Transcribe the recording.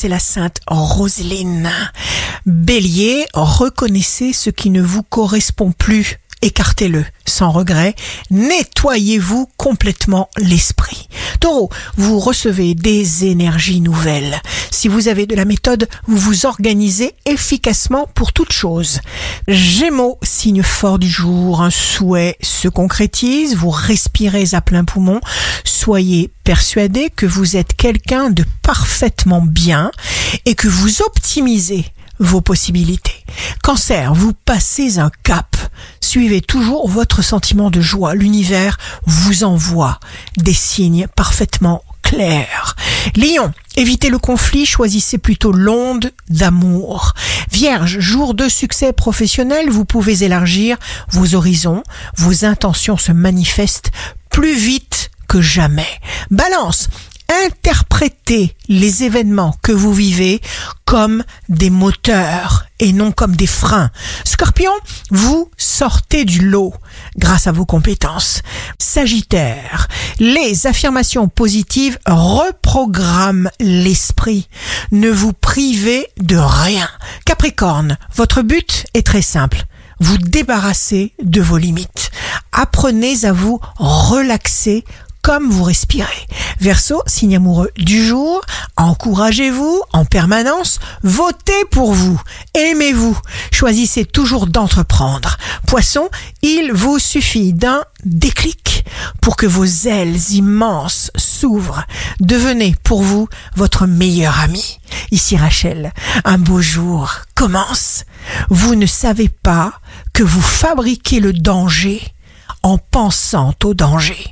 c'est la sainte Roseline. Bélier, reconnaissez ce qui ne vous correspond plus. Écartez-le sans regret. Nettoyez-vous complètement l'esprit. Taureau, vous recevez des énergies nouvelles. Si vous avez de la méthode, vous vous organisez efficacement pour toute chose. Gémeaux, signe fort du jour, un souhait se concrétise, vous respirez à plein poumon. Soyez persuadé que vous êtes quelqu'un de parfaitement bien et que vous optimisez vos possibilités. Cancer, vous passez un cap. Suivez toujours votre sentiment de joie. L'univers vous envoie des signes parfaitement clairs. Lion, évitez le conflit, choisissez plutôt l'onde d'amour. Vierge, jour de succès professionnel, vous pouvez élargir vos horizons, vos intentions se manifestent plus vite que jamais. Balance, interprétez les événements que vous vivez comme des moteurs et non comme des freins. Scorpion, vous sortez du lot grâce à vos compétences. Sagittaire, les affirmations positives reprogramment l'esprit. Ne vous privez de rien. Capricorne, votre but est très simple. Vous débarrasser de vos limites. Apprenez à vous relaxer comme vous respirez. Verseau, signe amoureux du jour, encouragez-vous en permanence, votez pour vous, aimez-vous, choisissez toujours d'entreprendre. Poisson, il vous suffit d'un déclic pour que vos ailes immenses s'ouvrent. Devenez pour vous votre meilleur ami. Ici Rachel, un beau jour commence. Vous ne savez pas que vous fabriquez le danger en pensant au danger.